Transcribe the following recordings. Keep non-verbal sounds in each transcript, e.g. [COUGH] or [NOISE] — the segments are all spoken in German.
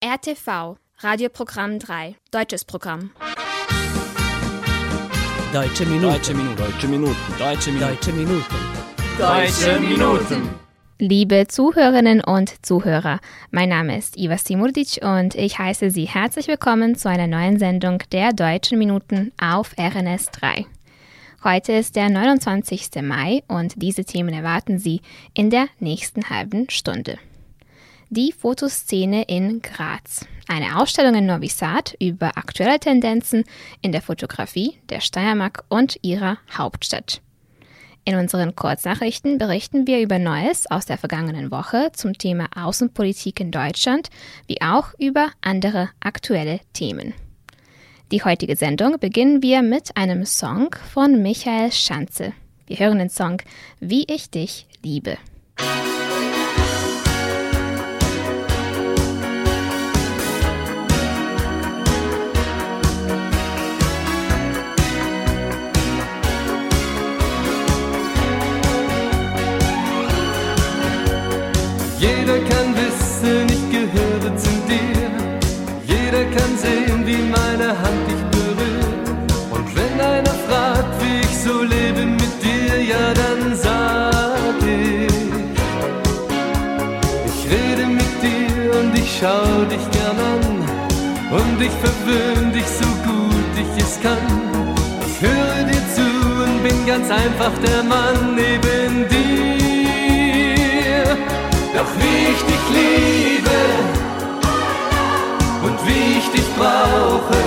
RTV, Radioprogramm 3, deutsches Programm. Deutsche Minuten. Deutsche Minuten. Deutsche Minuten. Deutsche Minuten. Deutsche Minuten. Deutsche Minuten. Liebe Zuhörerinnen und Zuhörer, mein Name ist Iva Simurdic und ich heiße Sie herzlich willkommen zu einer neuen Sendung der Deutschen Minuten auf RNS 3. Heute ist der 29. Mai und diese Themen erwarten Sie in der nächsten halben Stunde. Die Fotoszene in Graz. Eine Ausstellung in Novi Sad über aktuelle Tendenzen in der Fotografie der Steiermark und ihrer Hauptstadt. In unseren Kurznachrichten berichten wir über Neues aus der vergangenen Woche zum Thema Außenpolitik in Deutschland, wie auch über andere aktuelle Themen. Die heutige Sendung beginnen wir mit einem Song von Michael Schanze. Wir hören den Song Wie ich dich liebe. Ich verwöhn dich so gut ich es kann. Ich höre dir zu und bin ganz einfach der Mann neben dir. Doch wie ich dich liebe und wie ich dich brauche,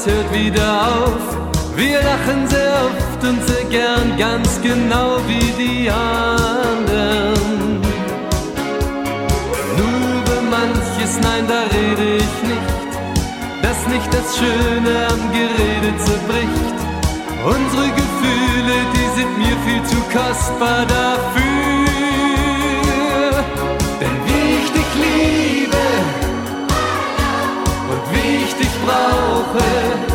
das hört wieder auf. Wir lachen sehr oft und sehr gern, ganz genau wie die anderen. Nur über manches, nein, da rede ich nicht. Dass nicht das Schöne am Gerede zerbricht. Unsere Gefühle, die sind mir viel zu kostbar dafür. Brauche,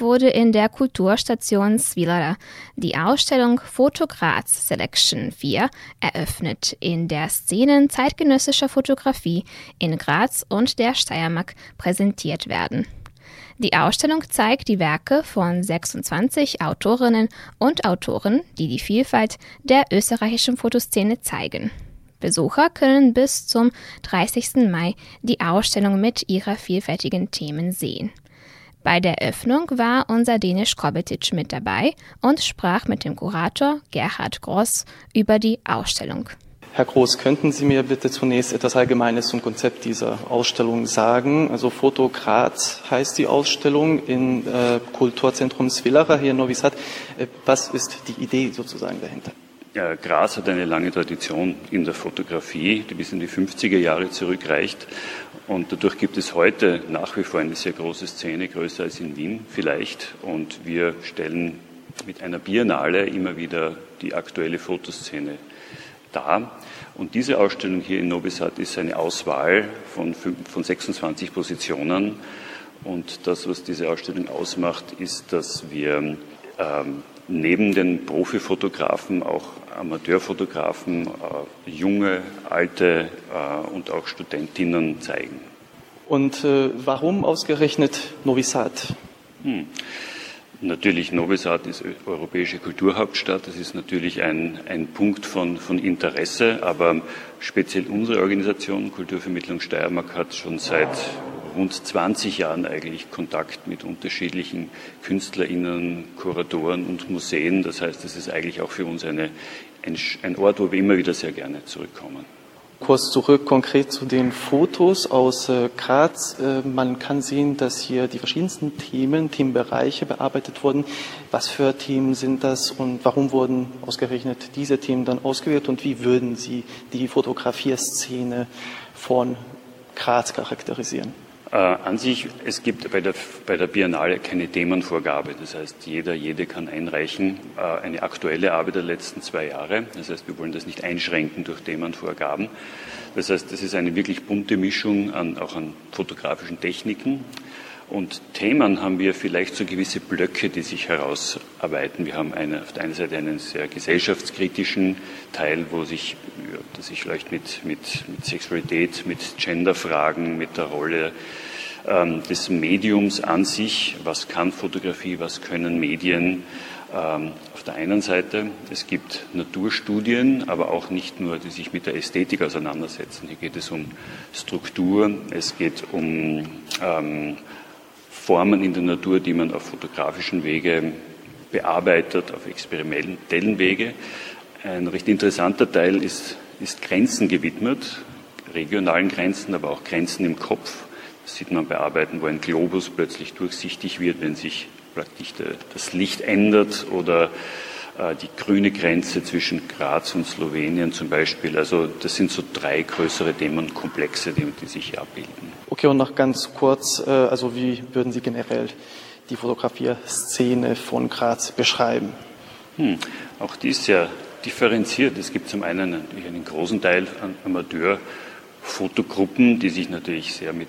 wurde in der Kulturstation Svilara die Ausstellung Fotograz Selection 4 eröffnet, in der Szenen zeitgenössischer Fotografie in Graz und der Steiermark präsentiert werden. Die Ausstellung zeigt die Werke von 26 Autorinnen und Autoren, die die Vielfalt der österreichischen Fotoszene zeigen. Besucher können bis zum 30. Mai die Ausstellung mit ihrer vielfältigen Themen sehen. Bei der Eröffnung war unser Dänisch Kobetic mit dabei und sprach mit dem Kurator Gerhard Gross über die Ausstellung. Herr Groß, könnten Sie mir bitte zunächst etwas Allgemeines zum Konzept dieser Ausstellung sagen? Also Foto Graz heißt die Ausstellung im äh, Kulturzentrum Svillara hier in Novi Sad. Äh, was ist die Idee sozusagen dahinter? Ja, Graz hat eine lange Tradition in der Fotografie, die bis in die 50er Jahre zurückreicht. Und dadurch gibt es heute nach wie vor eine sehr große Szene, größer als in Wien vielleicht. Und wir stellen mit einer Biennale immer wieder die aktuelle Fotoszene dar. Und diese Ausstellung hier in Novi Sad ist eine Auswahl von, von 26 Positionen. Und das, was diese Ausstellung ausmacht, ist, dass wir ähm, neben den Profifotografen auch Amateurfotografen, äh, junge, alte äh, und auch Studentinnen zeigen. Und äh, warum ausgerechnet Novi Sad? Hm. Natürlich, Novi Sad ist europäische Kulturhauptstadt. Das ist natürlich ein, ein Punkt von, von Interesse, aber speziell unsere Organisation Kulturvermittlung Steiermark hat schon seit rund 20 Jahren eigentlich Kontakt mit unterschiedlichen KünstlerInnen, Kuratoren und Museen. Das heißt, es ist eigentlich auch für uns eine, ein, Ort, wo wir immer wieder sehr gerne zurückkommen. Kurz zurück konkret zu den Fotos aus äh, Graz. Äh, man kann sehen, dass hier die verschiedensten Themen, Themenbereiche bearbeitet wurden. Was für Themen sind das und warum wurden ausgerechnet diese Themen dann ausgewählt und wie würden Sie die Fotografierszene von Graz charakterisieren? Äh, an sich, es gibt bei der, bei der Biennale keine Themenvorgabe. Das heißt, jeder, jede kann einreichen äh, eine aktuelle Arbeit der letzten zwei Jahre. Das heißt, wir wollen das nicht einschränken durch Themenvorgaben. Das heißt, das ist eine wirklich bunte Mischung an, auch an fotografischen Techniken. Und Themen haben wir vielleicht so gewisse Blöcke, die sich herausarbeiten. Wir haben eine, auf der einen Seite einen sehr gesellschaftskritischen Teil, wo sich, ja, das sich vielleicht mit, mit, mit Sexualität, mit Genderfragen, mit der Rolle ähm, des Mediums an sich, was kann Fotografie, was können Medien, ähm, auf der einen Seite. Es gibt Naturstudien, aber auch nicht nur, die sich mit der Ästhetik auseinandersetzen. Hier geht es um Struktur, es geht um ähm, Formen in der Natur, die man auf fotografischen Wege bearbeitet, auf experimentellen Wege. Ein recht interessanter Teil ist, ist Grenzen gewidmet, regionalen Grenzen, aber auch Grenzen im Kopf. Das sieht man bei Arbeiten, wo ein Globus plötzlich durchsichtig wird, wenn sich praktisch das Licht ändert oder äh, die grüne Grenze zwischen Graz und Slowenien zum Beispiel. Also das sind so drei größere Themenkomplexe, die, die sich hier abbilden. Okay, und noch ganz kurz, äh, also wie würden Sie generell die Fotografierszene von Graz beschreiben? Hm, auch die ist sehr differenziert. Es gibt zum einen einen großen Teil an Amateurfotogruppen, die sich natürlich sehr mit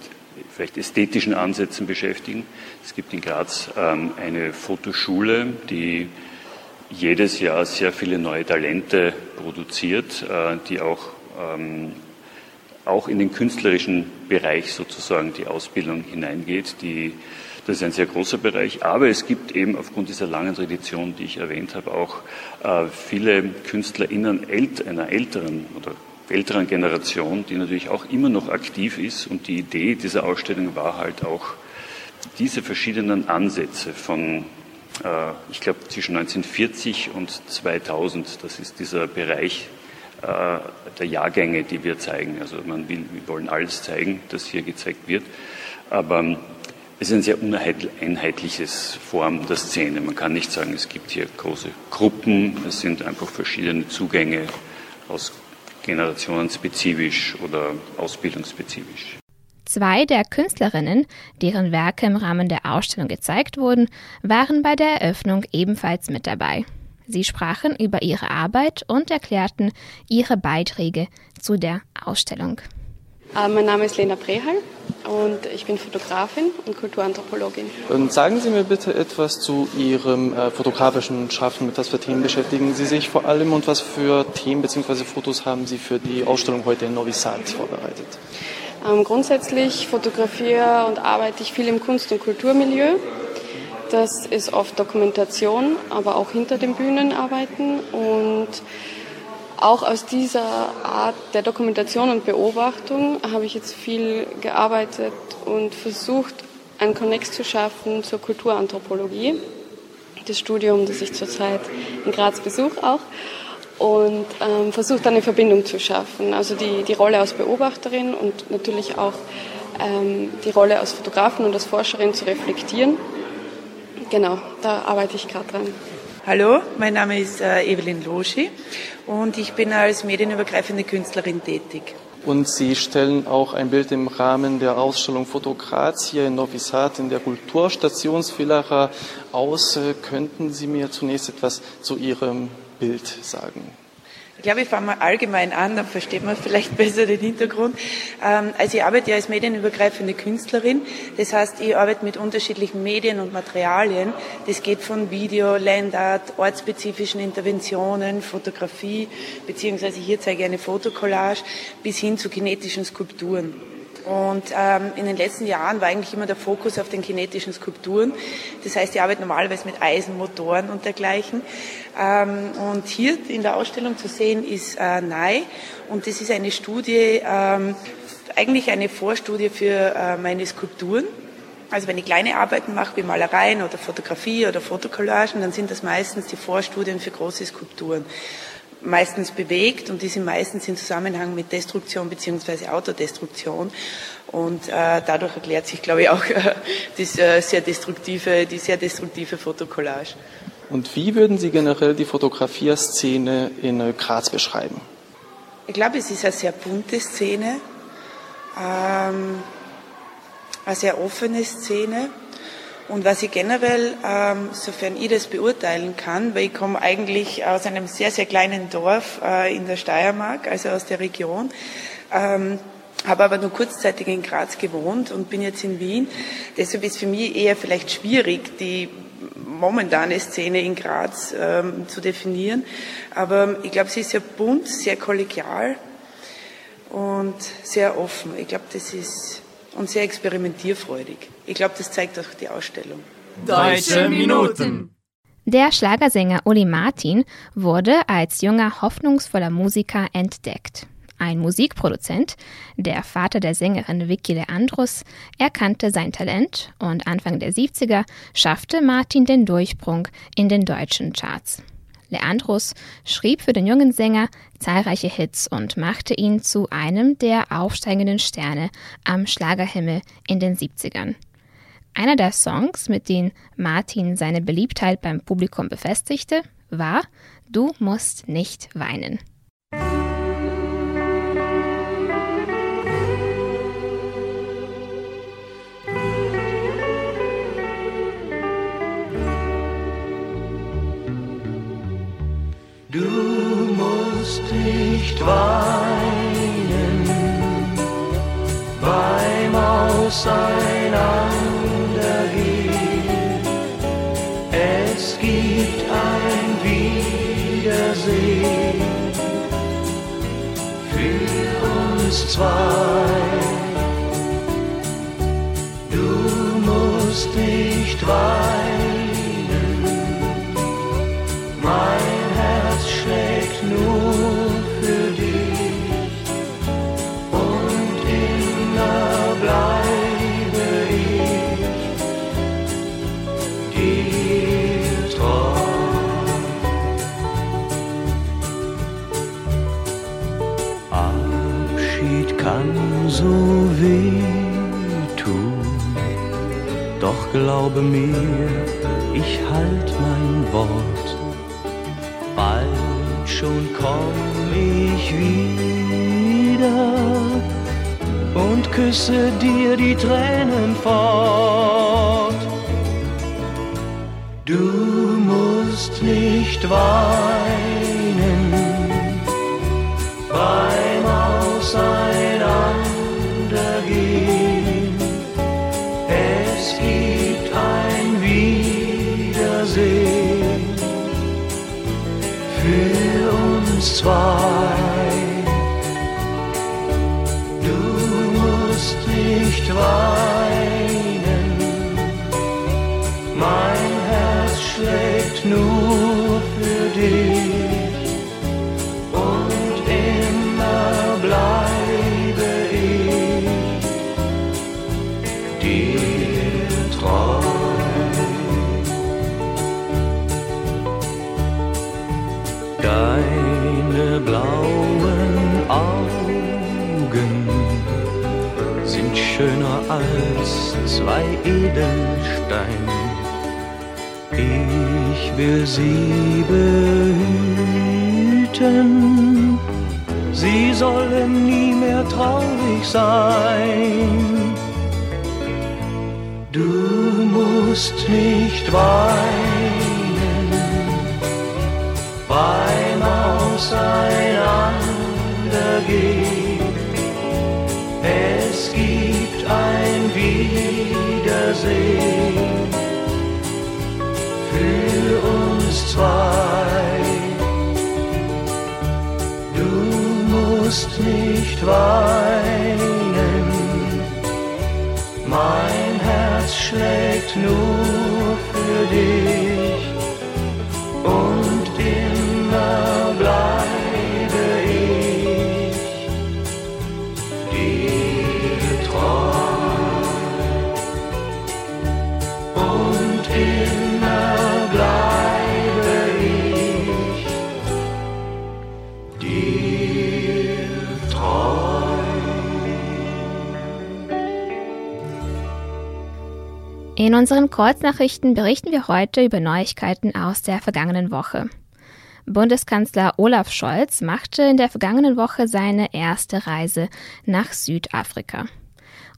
vielleicht ästhetischen Ansätzen beschäftigen. Es gibt in Graz ähm, eine Fotoschule, die jedes Jahr sehr viele neue Talente produziert, äh, die auch, ähm, auch in den künstlerischen Bereich sozusagen die Ausbildung hineingeht. Die, das ist ein sehr großer Bereich, aber es gibt eben aufgrund dieser langen Tradition, die ich erwähnt habe, auch äh, viele KünstlerInnen einer älteren oder älteren Generation, die natürlich auch immer noch aktiv ist. Und die Idee dieser Ausstellung war halt auch, diese verschiedenen Ansätze von äh, ich glaube, zwischen 1940 und 2000. Das ist dieser Bereich äh, der Jahrgänge, die wir zeigen. Also man will, wir wollen alles zeigen, das hier gezeigt wird. Aber es ist ein sehr uneinheitliches Form der Szene. Man kann nicht sagen, es gibt hier große Gruppen, es sind einfach verschiedene Zugänge aus Generationen spezifisch oder ausbildungsspezifisch. Zwei der Künstlerinnen, deren Werke im Rahmen der Ausstellung gezeigt wurden, waren bei der Eröffnung ebenfalls mit dabei. Sie sprachen über ihre Arbeit und erklärten ihre Beiträge zu der Ausstellung. Äh, mein Name ist Lena Brehal und ich bin Fotografin und Kulturanthropologin. Und sagen Sie mir bitte etwas zu Ihrem äh, fotografischen Schaffen. Mit was für Themen beschäftigen Sie sich vor allem und was für Themen bzw. Fotos haben Sie für die Ausstellung heute in Novi Sad vorbereitet? Ähm, grundsätzlich fotografiere und arbeite ich viel im Kunst- und Kulturmilieu. Das ist oft Dokumentation, aber auch hinter den Bühnen arbeiten. Und auch aus dieser Art der Dokumentation und Beobachtung habe ich jetzt viel gearbeitet und versucht, einen Konnex zu schaffen zur Kulturanthropologie, das Studium, das ich zurzeit in Graz besuche auch, und ähm, versucht eine Verbindung zu schaffen. Also die, die Rolle als Beobachterin und natürlich auch ähm, die Rolle als Fotografin und als Forscherin zu reflektieren. Genau, da arbeite ich gerade dran. Hallo, mein Name ist äh, Evelyn Loschi und ich bin als medienübergreifende Künstlerin tätig. Und Sie stellen auch ein Bild im Rahmen der Ausstellung Fotokraz hier in Novi Sad in der Kulturstationsvillera aus. Äh, könnten Sie mir zunächst etwas zu Ihrem Bild sagen? Ich glaube, ich fange mal allgemein an, dann versteht man vielleicht [LAUGHS] besser den Hintergrund. Ähm, also ich arbeite ja als medienübergreifende Künstlerin. Das heißt, ich arbeite mit unterschiedlichen Medien und Materialien. Das geht von Video, Landart, ortsspezifischen Interventionen, Fotografie, beziehungsweise hier zeige ich eine Fotokollage, bis hin zu kinetischen Skulpturen. Und ähm, in den letzten Jahren war eigentlich immer der Fokus auf den kinetischen Skulpturen. Das heißt, ich arbeite normalerweise mit Eisenmotoren und dergleichen. Ähm, und hier in der Ausstellung zu sehen ist äh, NAI. Und das ist eine Studie, ähm, eigentlich eine Vorstudie für äh, meine Skulpturen. Also wenn ich kleine Arbeiten mache, wie Malereien oder Fotografie oder Fotokollagen, dann sind das meistens die Vorstudien für große Skulpturen meistens bewegt und die sind meistens in Zusammenhang mit Destruktion beziehungsweise Autodestruktion. Und äh, dadurch erklärt sich, glaube ich, auch [LAUGHS] äh, das, äh, sehr destruktive, die sehr destruktive Fotokollage. Und wie würden Sie generell die Fotografierszene in äh, Graz beschreiben? Ich glaube, es ist eine sehr bunte Szene, ähm, eine sehr offene Szene. Und was ich generell, ähm, sofern ich das beurteilen kann, weil ich komme eigentlich aus einem sehr, sehr kleinen Dorf äh, in der Steiermark, also aus der Region, ähm, habe aber nur kurzzeitig in Graz gewohnt und bin jetzt in Wien. Deshalb ist für mich eher vielleicht schwierig, die momentane Szene in Graz ähm, zu definieren. Aber ich glaube, sie ist sehr bunt, sehr kollegial und sehr offen. Ich glaube, das ist und sehr experimentierfreudig. Ich glaube, das zeigt auch die Ausstellung. Deutsche Minuten. Der Schlagersänger Uli Martin wurde als junger, hoffnungsvoller Musiker entdeckt. Ein Musikproduzent, der Vater der Sängerin Vicky Leandros, erkannte sein Talent und Anfang der 70er schaffte Martin den Durchbruch in den deutschen Charts. Leandros schrieb für den jungen Sänger zahlreiche Hits und machte ihn zu einem der aufsteigenden Sterne am Schlagerhimmel in den 70ern. Einer der Songs, mit denen Martin seine Beliebtheit beim Publikum befestigte, war Du musst nicht weinen. Du musst nicht weinen beim Auseinandergehen. Es gibt ein Wiedersehen für uns zwei. Du musst nicht weinen. So weh tun, doch glaube mir, ich halt mein Wort schon komm ich wieder und küsse dir die Tränen fort. Du musst nicht weinen beim Auseinandergehen. uns zwei. Du musst nicht weinen, mein Herz schlägt nur für dich und immer bleibe ich dir. Schöner als zwei Edelsteine. Ich will sie behüten, sie sollen nie mehr traurig sein. Du musst nicht weinen beim Auseinandergehen. Wiedersehen. Für uns zwei. Du musst nicht weinen, mein Herz schlägt nur für dich In unseren Kurznachrichten berichten wir heute über Neuigkeiten aus der vergangenen Woche. Bundeskanzler Olaf Scholz machte in der vergangenen Woche seine erste Reise nach Südafrika.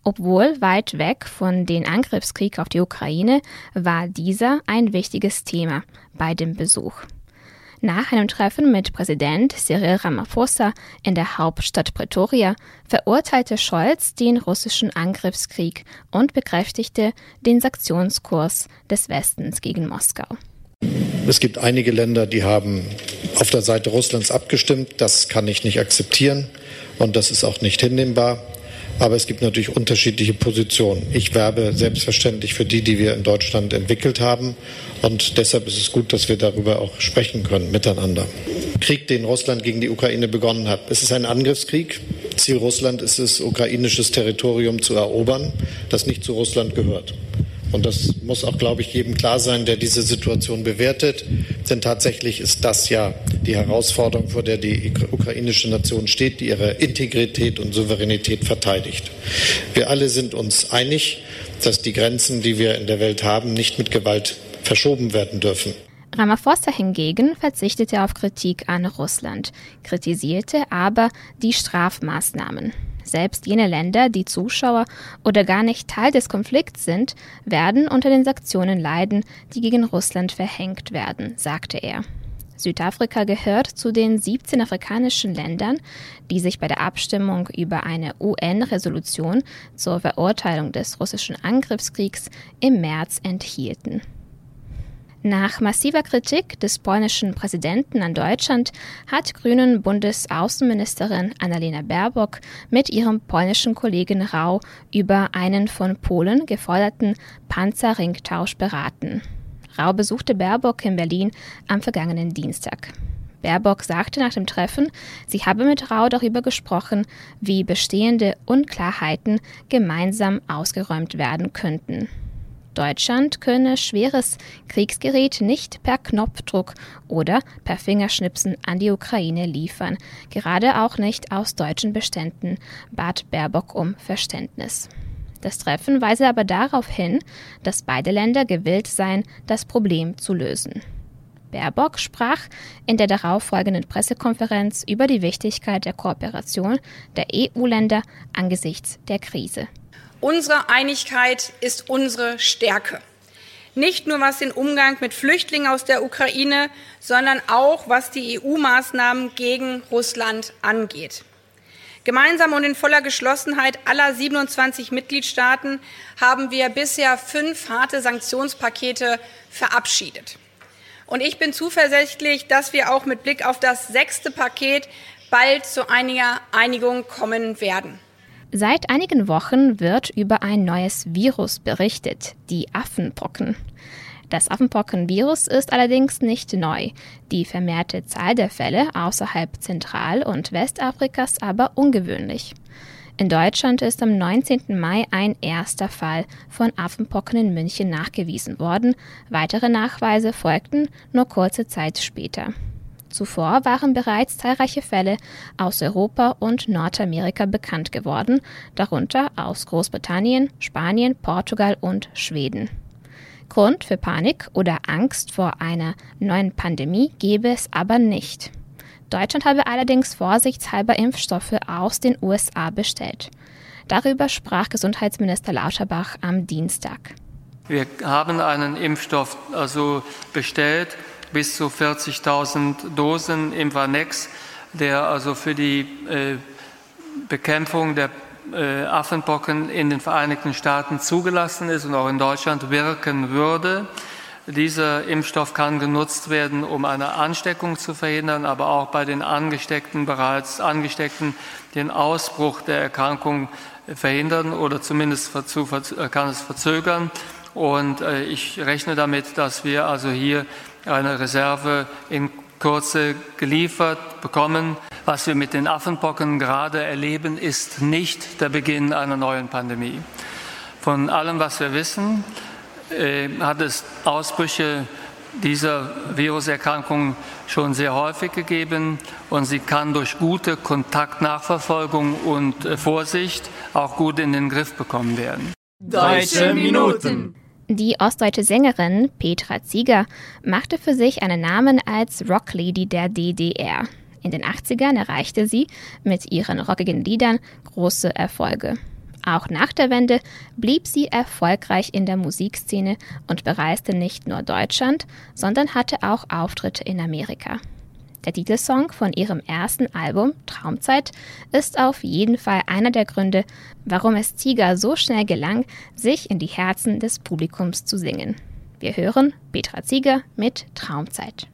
Obwohl weit weg von dem Angriffskrieg auf die Ukraine, war dieser ein wichtiges Thema bei dem Besuch. Nach einem Treffen mit Präsident Cyril Ramaphosa in der Hauptstadt Pretoria verurteilte Scholz den russischen Angriffskrieg und bekräftigte den Sanktionskurs des Westens gegen Moskau. Es gibt einige Länder, die haben auf der Seite Russlands abgestimmt. Das kann ich nicht akzeptieren und das ist auch nicht hinnehmbar. Aber es gibt natürlich unterschiedliche Positionen. Ich werbe selbstverständlich für die, die wir in Deutschland entwickelt haben. Und deshalb ist es gut, dass wir darüber auch sprechen können miteinander. Krieg, den Russland gegen die Ukraine begonnen hat. Es ist ein Angriffskrieg. Ziel Russland ist es, ukrainisches Territorium zu erobern, das nicht zu Russland gehört. Und das muss auch, glaube ich, jedem klar sein, der diese Situation bewertet. Denn tatsächlich ist das ja die Herausforderung, vor der die ukrainische Nation steht, die ihre Integrität und Souveränität verteidigt. Wir alle sind uns einig, dass die Grenzen, die wir in der Welt haben, nicht mit Gewalt verschoben werden dürfen. Ramaphosa hingegen verzichtete auf Kritik an Russland, kritisierte aber die Strafmaßnahmen. Selbst jene Länder, die Zuschauer oder gar nicht Teil des Konflikts sind, werden unter den Sanktionen leiden, die gegen Russland verhängt werden, sagte er. Südafrika gehört zu den 17 afrikanischen Ländern, die sich bei der Abstimmung über eine UN-Resolution zur Verurteilung des russischen Angriffskriegs im März enthielten. Nach massiver Kritik des polnischen Präsidenten an Deutschland hat Grünen Bundesaußenministerin Annalena Baerbock mit ihrem polnischen Kollegen Rau über einen von Polen geforderten Panzerringtausch beraten. Rau besuchte Baerbock in Berlin am vergangenen Dienstag. Baerbock sagte nach dem Treffen, sie habe mit Rau darüber gesprochen, wie bestehende Unklarheiten gemeinsam ausgeräumt werden könnten. Deutschland könne schweres Kriegsgerät nicht per Knopfdruck oder per Fingerschnipsen an die Ukraine liefern, gerade auch nicht aus deutschen Beständen, bat Baerbock um Verständnis. Das Treffen weise aber darauf hin, dass beide Länder gewillt seien, das Problem zu lösen. Baerbock sprach in der darauffolgenden Pressekonferenz über die Wichtigkeit der Kooperation der EU-Länder angesichts der Krise. Unsere Einigkeit ist unsere Stärke. Nicht nur was den Umgang mit Flüchtlingen aus der Ukraine, sondern auch was die EU-Maßnahmen gegen Russland angeht. Gemeinsam und in voller Geschlossenheit aller 27 Mitgliedstaaten haben wir bisher fünf harte Sanktionspakete verabschiedet. Und ich bin zuversichtlich, dass wir auch mit Blick auf das sechste Paket bald zu einiger Einigung kommen werden. Seit einigen Wochen wird über ein neues Virus berichtet, die Affenpocken. Das Affenpockenvirus ist allerdings nicht neu, die vermehrte Zahl der Fälle außerhalb Zentral- und Westafrikas aber ungewöhnlich. In Deutschland ist am 19. Mai ein erster Fall von Affenpocken in München nachgewiesen worden. Weitere Nachweise folgten nur kurze Zeit später. Zuvor waren bereits zahlreiche Fälle aus Europa und Nordamerika bekannt geworden, darunter aus Großbritannien, Spanien, Portugal und Schweden. Grund für Panik oder Angst vor einer neuen Pandemie gebe es aber nicht. Deutschland habe allerdings vorsichtshalber Impfstoffe aus den USA bestellt. Darüber sprach Gesundheitsminister Lauterbach am Dienstag. Wir haben einen Impfstoff also bestellt, bis zu 40.000 Dosen Imvanex, der also für die äh, Bekämpfung der äh, Affenpocken in den Vereinigten Staaten zugelassen ist und auch in Deutschland wirken würde. Dieser Impfstoff kann genutzt werden, um eine Ansteckung zu verhindern, aber auch bei den Angesteckten, bereits Angesteckten, den Ausbruch der Erkrankung verhindern oder zumindest kann es verzögern. Und äh, ich rechne damit, dass wir also hier eine Reserve in Kürze geliefert bekommen. Was wir mit den Affenpocken gerade erleben, ist nicht der Beginn einer neuen Pandemie. Von allem, was wir wissen, äh, hat es Ausbrüche dieser Viruserkrankung schon sehr häufig gegeben und sie kann durch gute Kontaktnachverfolgung und äh, Vorsicht auch gut in den Griff bekommen werden. Deutsche Minuten. Die ostdeutsche Sängerin Petra Zieger machte für sich einen Namen als Rocklady der DDR. In den 80ern erreichte sie mit ihren rockigen Liedern große Erfolge. Auch nach der Wende blieb sie erfolgreich in der Musikszene und bereiste nicht nur Deutschland, sondern hatte auch Auftritte in Amerika. Der Titelsong von ihrem ersten Album Traumzeit ist auf jeden Fall einer der Gründe, warum es Tiger so schnell gelang, sich in die Herzen des Publikums zu singen. Wir hören Petra Zieger mit Traumzeit.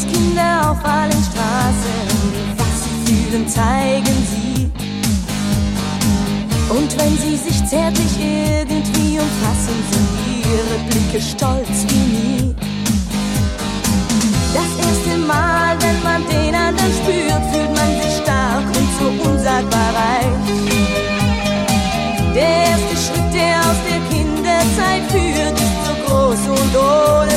Königskinder auf allen Straßen, was sie fühlen, zeigen sie. Und wenn sie sich zärtlich irgendwie umfassen, sind ihre Blicke stolz wie nie. Das erste Mal, wenn man den anderen spürt, fühlt man sich stark und so unsagbar reich. Der erste Schritt, der aus der Kinderzeit führt, ist so groß und ohne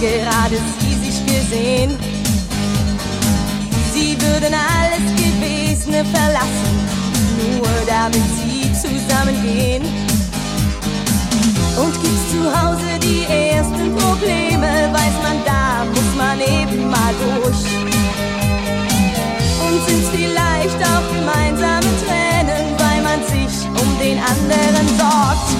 gerade sie sich gesehen. Sie würden alles Gewesene verlassen, nur damit sie zusammengehen. Und gibt's zu Hause die ersten Probleme, weiß man, da muss man eben mal durch. Und sind's vielleicht auch gemeinsame Tränen, weil man sich um den anderen sorgt.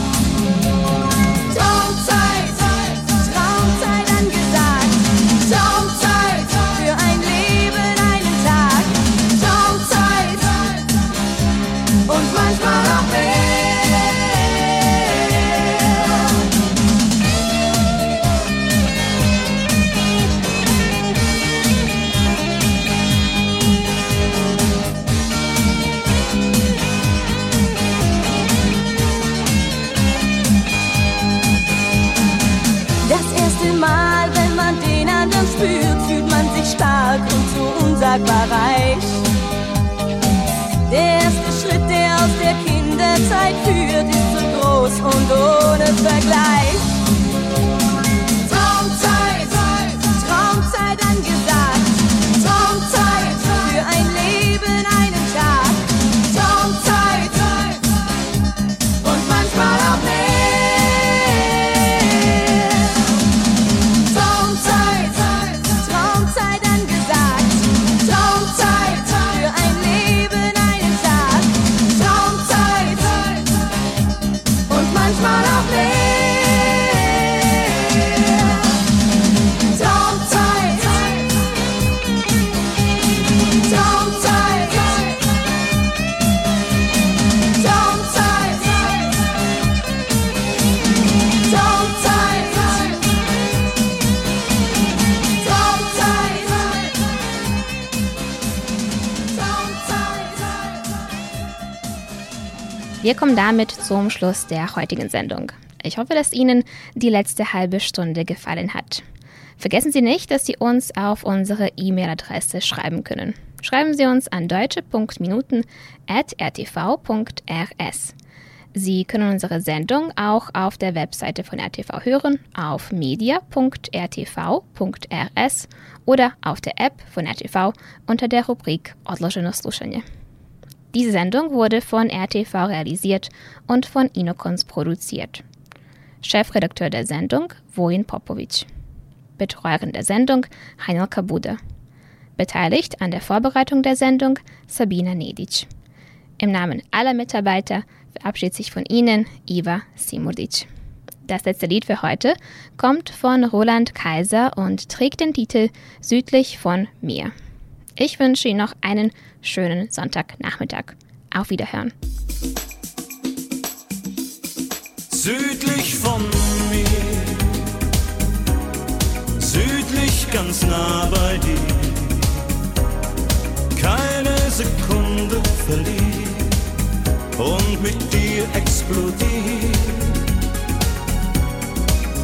Unsagbar reich. Der erste Schritt, der aus der Kinderzeit führt, ist so groß und ohne Vergleich. Wir kommen damit zum Schluss der heutigen Sendung. Ich hoffe, dass Ihnen die letzte halbe Stunde gefallen hat. Vergessen Sie nicht, dass Sie uns auf unsere E-Mail-Adresse schreiben können. Schreiben Sie uns an deutsche.minuten.rtv.rs. Sie können unsere Sendung auch auf der Webseite von RTV hören, auf media.rtv.rs oder auf der App von RTV unter der Rubrik Odloženo slušanje. Diese Sendung wurde von RTV realisiert und von Inokons produziert. Chefredakteur der Sendung Vojin Popovic. Betreuerin der Sendung Heinel Kabude. Beteiligt an der Vorbereitung der Sendung Sabina Nedic. Im Namen aller Mitarbeiter verabschiedet sich von Ihnen Iva Simurdic. Das letzte Lied für heute kommt von Roland Kaiser und trägt den Titel Südlich von mir. Ich wünsche Ihnen noch einen schönen Sonntagnachmittag. Auf Wiederhören. Südlich von mir, südlich ganz nah bei dir, keine Sekunde verlieren und mit dir explodieren.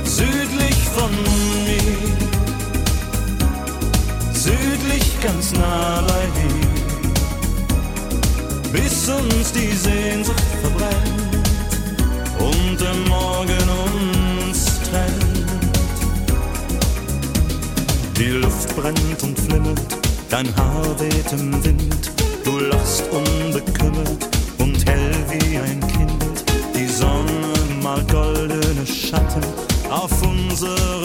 Südlich von mir, südlich ganz nah bei dir, bis uns die Sehnsucht verbrennt und der Morgen uns trennt. Die Luft brennt und flimmert, dein Haar weht im Wind, du lachst unbekümmert und hell wie ein Kind. Die Sonne malt goldene Schatten auf unsere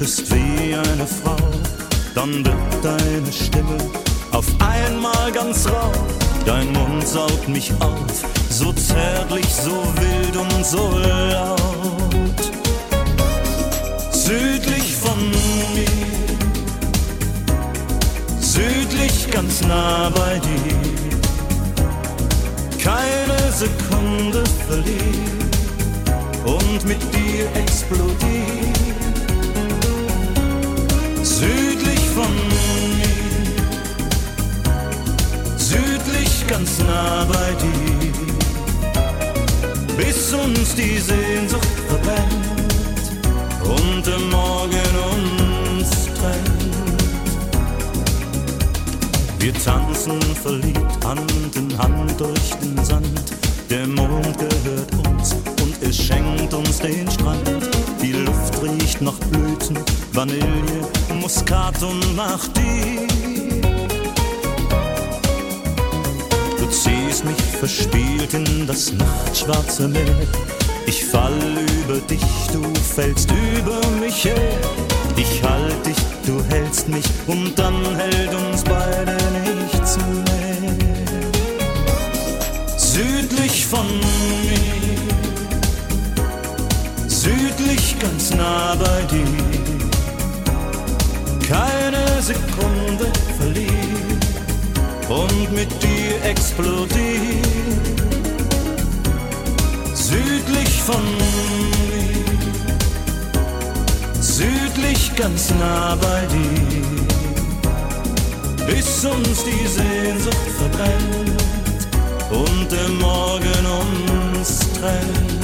küsst wie eine Frau, dann wird deine Stimme auf einmal ganz rau. Dein Mund saugt mich auf, so zärtlich, so wild und so laut. Südlich von mir, südlich ganz nah bei dir, keine Sekunde verlieren und mit dir explodieren. Südlich von mir, südlich ganz nah bei dir, bis uns die Sehnsucht verbrennt und der Morgen uns trennt. Wir tanzen verliebt Hand in Hand durch den Sand. Der Mond gehört es schenkt uns den Strand. Die Luft riecht nach Blüten, Vanille, Muskat und nach dir. Du ziehst mich verspielt in das nachtschwarze Meer. Ich fall über dich, du fällst über mich her. Ich halt dich, du hältst mich und dann hält uns beide nichts mehr. Südlich von mir, ganz nah bei dir, keine Sekunde verlieren und mit dir explodieren. Südlich von mir, südlich ganz nah bei dir, bis uns die Sehnsucht verbrennt und der Morgen uns trennt.